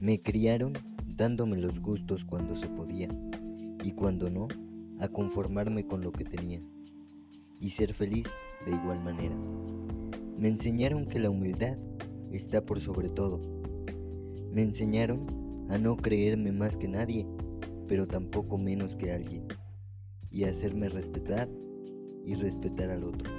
Me criaron dándome los gustos cuando se podía y cuando no, a conformarme con lo que tenía y ser feliz de igual manera. Me enseñaron que la humildad está por sobre todo. Me enseñaron a no creerme más que nadie, pero tampoco menos que alguien, y a hacerme respetar y respetar al otro.